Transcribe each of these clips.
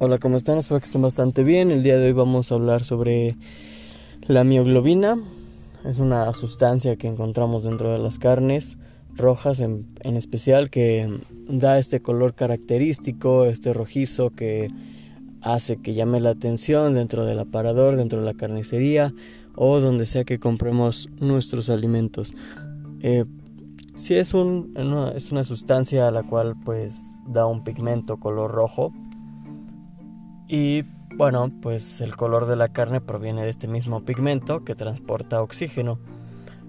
Hola, ¿cómo están? Espero que estén bastante bien. El día de hoy vamos a hablar sobre la mioglobina. Es una sustancia que encontramos dentro de las carnes rojas en, en, especial que da este color característico, este rojizo que hace que llame la atención dentro del aparador, dentro de la carnicería o donde sea que compremos nuestros alimentos. Eh, si es, un, es una sustancia a la cual pues da un pigmento color rojo, y bueno, pues el color de la carne proviene de este mismo pigmento que transporta oxígeno.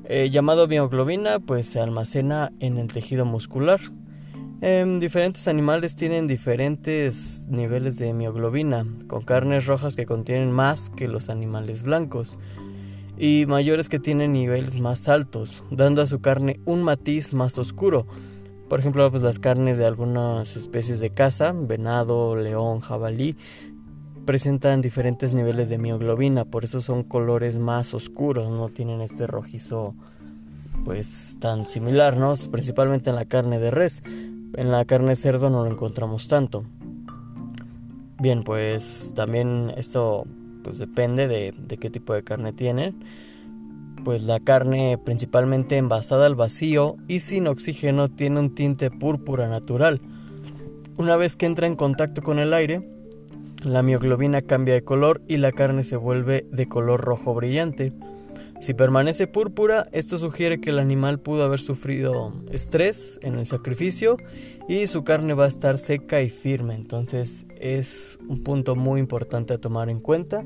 Eh, llamado mioglobina, pues se almacena en el tejido muscular. Em, diferentes animales tienen diferentes niveles de mioglobina, con carnes rojas que contienen más que los animales blancos y mayores que tienen niveles más altos, dando a su carne un matiz más oscuro. Por ejemplo, pues las carnes de algunas especies de caza, venado, león, jabalí, presentan diferentes niveles de mioglobina, por eso son colores más oscuros, no tienen este rojizo pues tan similar, ¿no? Principalmente en la carne de res. En la carne de cerdo no lo encontramos tanto. Bien, pues también esto pues depende de, de qué tipo de carne tienen. Pues la carne principalmente envasada al vacío y sin oxígeno tiene un tinte púrpura natural. Una vez que entra en contacto con el aire, la mioglobina cambia de color y la carne se vuelve de color rojo brillante. Si permanece púrpura, esto sugiere que el animal pudo haber sufrido estrés en el sacrificio y su carne va a estar seca y firme. Entonces es un punto muy importante a tomar en cuenta.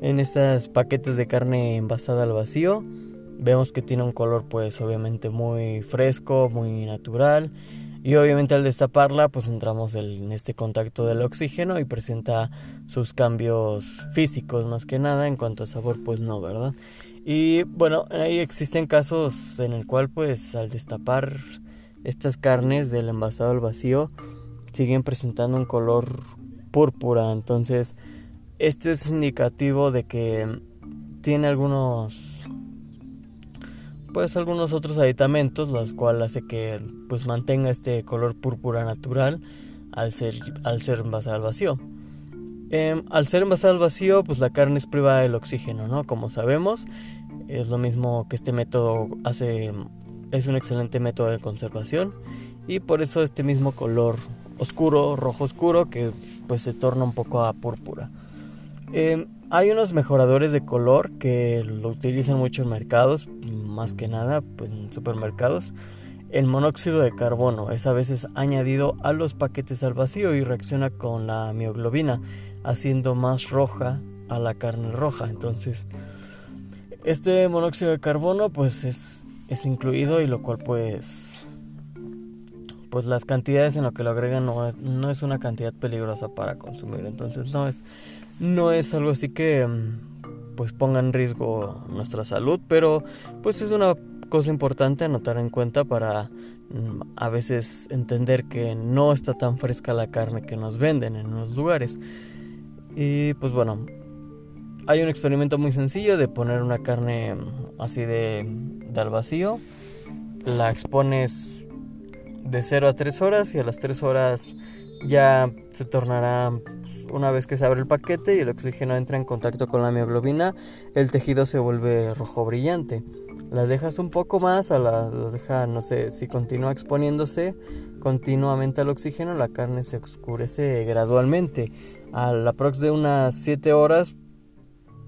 En estos paquetes de carne envasada al vacío, vemos que tiene un color pues obviamente muy fresco, muy natural. Y obviamente al destaparla pues entramos en este contacto del oxígeno y presenta sus cambios físicos más que nada en cuanto a sabor pues no, ¿verdad? Y bueno, ahí existen casos en el cual pues al destapar estas carnes del envasado al vacío siguen presentando un color púrpura, entonces esto es indicativo de que tiene algunos pues algunos otros aditamentos, los cuales hace que pues mantenga este color púrpura natural al ser, al ser envasada al vacío. Em, al ser envasada al vacío, pues la carne es privada del oxígeno, ¿no? Como sabemos, es lo mismo que este método hace, es un excelente método de conservación y por eso este mismo color oscuro, rojo oscuro, que pues se torna un poco a púrpura. Em, hay unos mejoradores de color que lo utilizan mucho en mercados, más que nada pues, en supermercados. El monóxido de carbono es a veces añadido a los paquetes al vacío y reacciona con la mioglobina, haciendo más roja a la carne roja. Entonces, este monóxido de carbono pues es, es incluido y lo cual pues pues las cantidades en lo que lo agregan no, no es una cantidad peligrosa para consumir. Entonces no es no es algo así que mm, pues ponga en riesgo nuestra salud, pero pues es una cosa importante a notar en cuenta para mm, a veces entender que no está tan fresca la carne que nos venden en los lugares. Y pues bueno, hay un experimento muy sencillo de poner una carne mm, así de, de al vacío. La expones de 0 a 3 horas y a las 3 horas ya se tornará pues, una vez que se abre el paquete y el oxígeno entra en contacto con la mioglobina, el tejido se vuelve rojo brillante. Las dejas un poco más, a la, las deja, no sé, si continúa exponiéndose continuamente al oxígeno, la carne se oscurece gradualmente. A la próxima de unas 7 horas,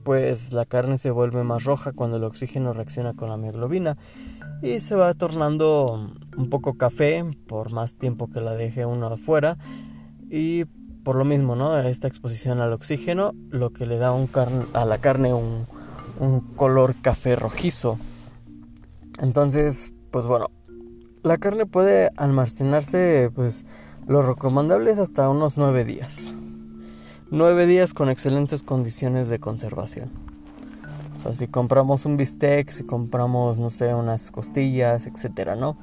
pues la carne se vuelve más roja cuando el oxígeno reacciona con la mioglobina y se va tornando un poco café por más tiempo que la deje uno afuera y por lo mismo, ¿no? Esta exposición al oxígeno, lo que le da un a la carne un, un color café rojizo. Entonces, pues bueno, la carne puede almacenarse, pues lo recomendable es hasta unos 9 días. 9 días con excelentes condiciones de conservación. Si compramos un bistec, si compramos, no sé, unas costillas, etcétera, ¿no?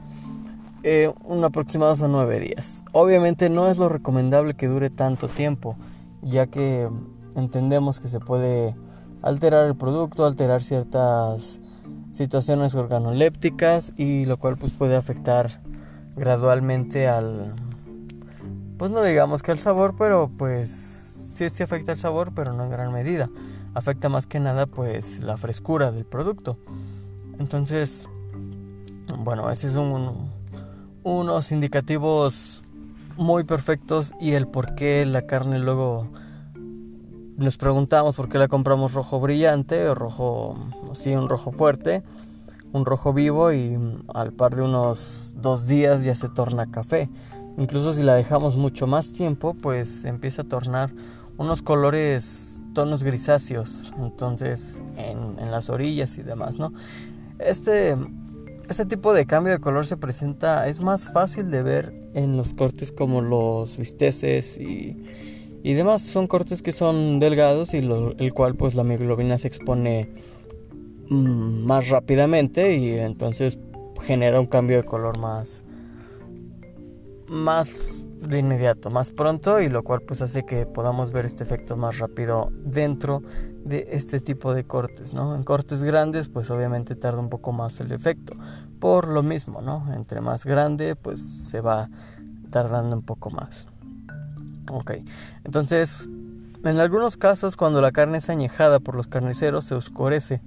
Eh, un aproximado son nueve días. Obviamente no es lo recomendable que dure tanto tiempo, ya que entendemos que se puede alterar el producto, alterar ciertas situaciones organolépticas y lo cual pues puede afectar gradualmente al pues no digamos que al sabor, pero pues sí, sí afecta el sabor, pero no en gran medida. Afecta más que nada pues la frescura del producto. Entonces, bueno, ese es un, unos indicativos muy perfectos y el por qué la carne luego nos preguntamos por qué la compramos rojo brillante rojo, así un rojo fuerte, un rojo vivo y al par de unos dos días ya se torna café. Incluso si la dejamos mucho más tiempo, pues empieza a tornar unos colores, tonos grisáceos, entonces en, las orillas y demás, ¿no? Este este tipo de cambio de color se presenta, es más fácil de ver en los cortes como los bisteces y, y demás. Son cortes que son delgados y el cual pues la mioglobina se expone mm, más rápidamente y entonces genera un cambio de color más, más de inmediato, más pronto y lo cual pues hace que podamos ver este efecto más rápido dentro de este tipo de cortes, ¿no? En cortes grandes pues obviamente tarda un poco más el efecto, por lo mismo, ¿no? Entre más grande pues se va tardando un poco más. Ok, entonces en algunos casos cuando la carne es añejada por los carniceros se oscurece,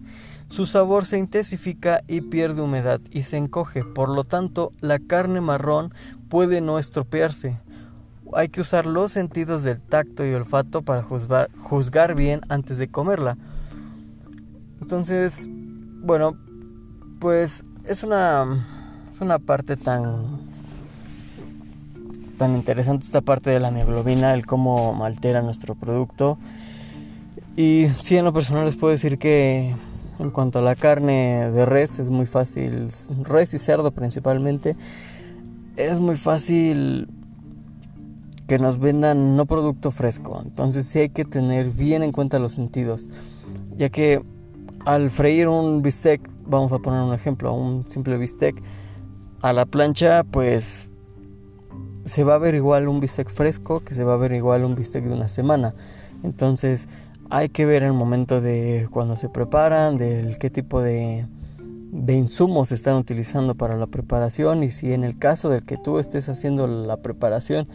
su sabor se intensifica y pierde humedad y se encoge, por lo tanto la carne marrón puede no estropearse. Hay que usar los sentidos del tacto y olfato para juzgar, juzgar bien antes de comerla. Entonces, bueno, pues es una, es una parte tan, tan interesante esta parte de la mioglobina, el cómo altera nuestro producto. Y sí, en lo personal les puedo decir que en cuanto a la carne de res es muy fácil, res y cerdo principalmente, es muy fácil que nos vendan no producto fresco. Entonces sí hay que tener bien en cuenta los sentidos. Ya que al freír un bistec, vamos a poner un ejemplo, un simple bistec, a la plancha pues se va a ver igual un bistec fresco que se va a ver igual un bistec de una semana. Entonces hay que ver el momento de cuando se preparan, del qué tipo de de insumos están utilizando para la preparación y si en el caso del que tú estés haciendo la preparación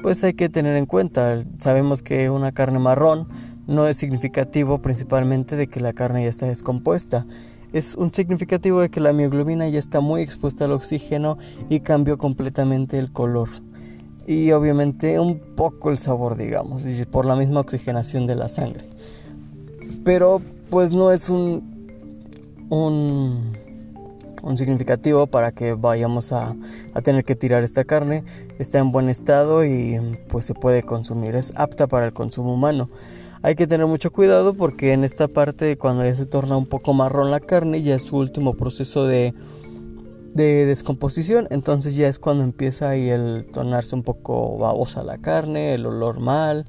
pues hay que tener en cuenta. Sabemos que una carne marrón no es significativo principalmente de que la carne ya está descompuesta. Es un significativo de que la mioglobina ya está muy expuesta al oxígeno y cambió completamente el color. Y obviamente un poco el sabor digamos por la misma oxigenación de la sangre. Pero pues no es un un, significativo para que vayamos a, tener que tirar esta carne. Está en buen estado y pues se puede consumir. Es apta para el consumo humano. Hay que tener mucho cuidado porque en esta parte cuando ya se torna un poco marrón la carne ya es su último proceso de, de descomposición. Entonces ya es cuando empieza ahí el tornarse un poco babosa la carne, el olor mal.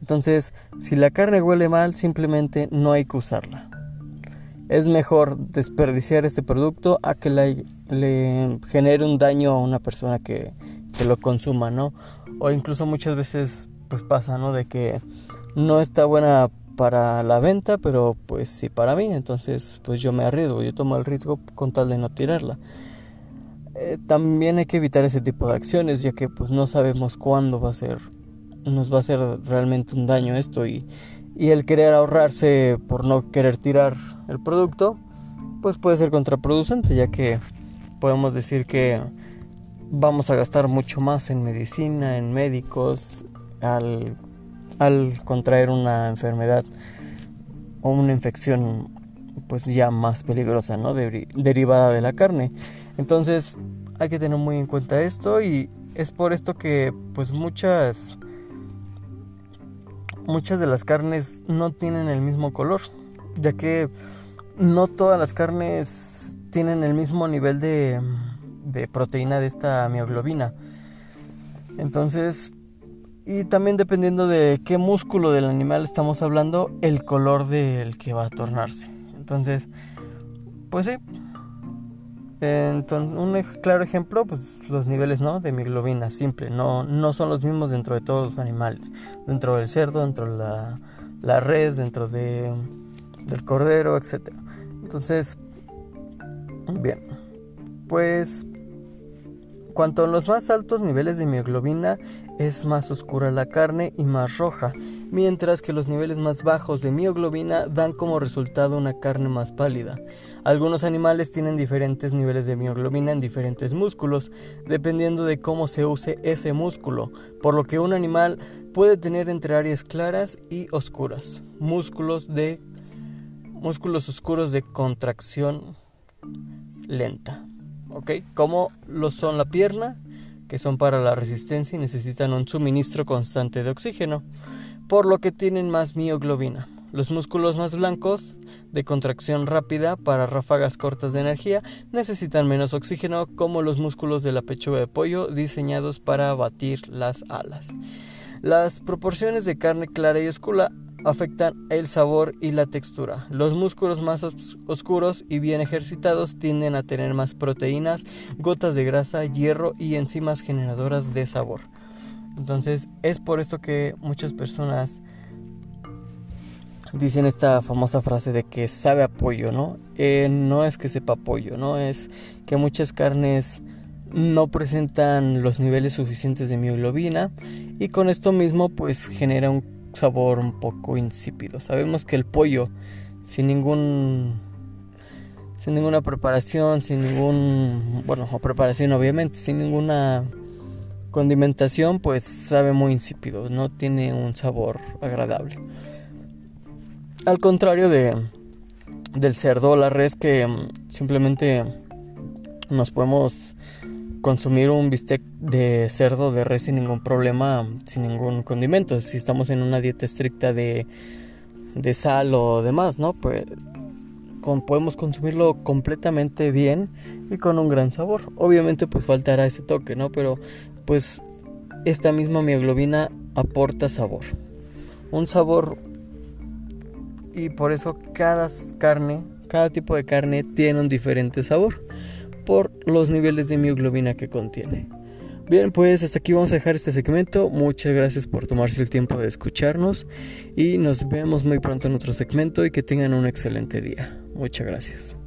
Entonces si la carne huele mal simplemente no hay que usarla es mejor desperdiciar este producto a que le, genere un daño a una persona que, lo consuma, ¿no? O incluso muchas veces pues pasa, ¿no? De que no está buena para la venta, pero pues sí para mí, entonces pues yo me arriesgo, yo tomo el riesgo con tal de no tirarla. Eh, también hay que evitar ese tipo de acciones, ya que pues no sabemos cuándo va a ser, nos va a hacer realmente un daño esto y, y el querer ahorrarse por no querer tirar el producto, pues puede ser contraproducente, ya que podemos decir que vamos a gastar mucho más en medicina, en médicos, al, contraer una enfermedad o una infección pues ya más peligrosa, ¿no? derivada de la carne. Entonces hay que tener muy en cuenta esto y es por esto que pues muchas muchas de las carnes no tienen el mismo color, ya que no todas las carnes tienen el mismo nivel de, proteína de esta mioglobina. Entonces, y también dependiendo de qué músculo del animal estamos hablando, el color del que va a tornarse. Entonces, pues sí. Entonces, un claro ejemplo, pues los niveles ¿no? de mioglobina simple, no, no son los mismos dentro de todos los animales. Dentro del cerdo, dentro de la, la res, dentro de, del cordero, etcétera. Entonces, bien, pues cuanto a los más altos niveles de mioglobina es más oscura la carne y más roja. mientras que los niveles más bajos de mioglobina dan como resultado una carne más pálida. Algunos animales tienen diferentes niveles de mioglobina en diferentes músculos, dependiendo de cómo se use ese músculo, por lo que un animal puede tener entre áreas claras y oscuras, músculos de músculos oscuros de contracción lenta, ¿ok? Como lo son la pierna, que son para la resistencia y necesitan un suministro constante de oxígeno, por lo que tienen más mioglobina. Los músculos más blancos, de contracción rápida para ráfagas cortas de energía, necesitan menos oxígeno como los músculos de la pechuga de pollo diseñados para batir las alas. Las proporciones de carne clara y oscura afectan el sabor y la textura. Los músculos más oscuros y bien ejercitados tienden a tener más proteínas, gotas de grasa, hierro y enzimas generadoras de sabor. Entonces es por esto que muchas personas dicen esta famosa frase de que sabe a pollo, ¿no? Eh, no es que sepa pollo, ¿no? Es que muchas carnes no presentan los niveles suficientes de mioglobina y con esto mismo pues genera un sabor un poco insípido. Sabemos que el pollo sin ningún sin ninguna preparación, sin ningún bueno, preparación obviamente, sin ninguna condimentación, pues sabe muy insípido, no tiene un sabor agradable. Al contrario de del cerdo, la res que mm, simplemente nos podemos consumir un bistec de cerdo de res sin ningún problema, sin ningún condimento. Si estamos en una dieta estricta de, de sal o demás, ¿no? Pues podemos consumirlo completamente bien y con un gran sabor. Obviamente pues faltará ese toque, ¿no? Pero pues esta misma mioglobina aporta sabor. Un sabor y por eso cada carne, cada tipo de carne tiene un diferente sabor por los niveles de mioglobina que contiene. Bien, pues hasta aquí vamos a dejar este segmento. Muchas gracias por tomarse el tiempo de escucharnos y nos vemos muy pronto en otro segmento y que tengan un excelente día. Muchas gracias.